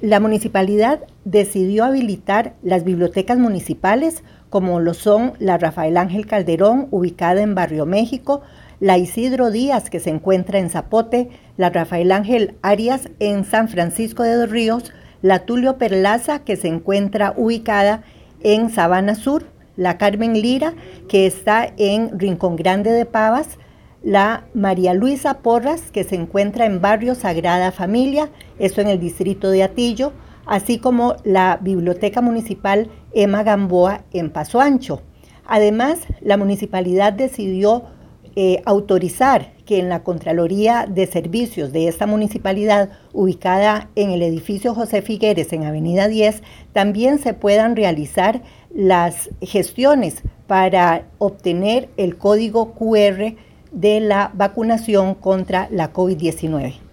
la municipalidad decidió habilitar las bibliotecas municipales como lo son la Rafael Ángel Calderón, ubicada en Barrio México, la Isidro Díaz, que se encuentra en Zapote, la Rafael Ángel Arias en San Francisco de los Ríos, la Tulio Perlaza, que se encuentra ubicada en Sabana Sur, la Carmen Lira, que está en Rincón Grande de Pavas, la María Luisa Porras, que se encuentra en Barrio Sagrada Familia, esto en el distrito de Atillo, así como la Biblioteca Municipal Emma Gamboa en Paso Ancho. Además, la municipalidad decidió eh, autorizar que en la Contraloría de Servicios de esta municipalidad, ubicada en el edificio José Figueres en Avenida 10, también se puedan realizar las gestiones para obtener el código QR de la vacunación contra la COVID-19.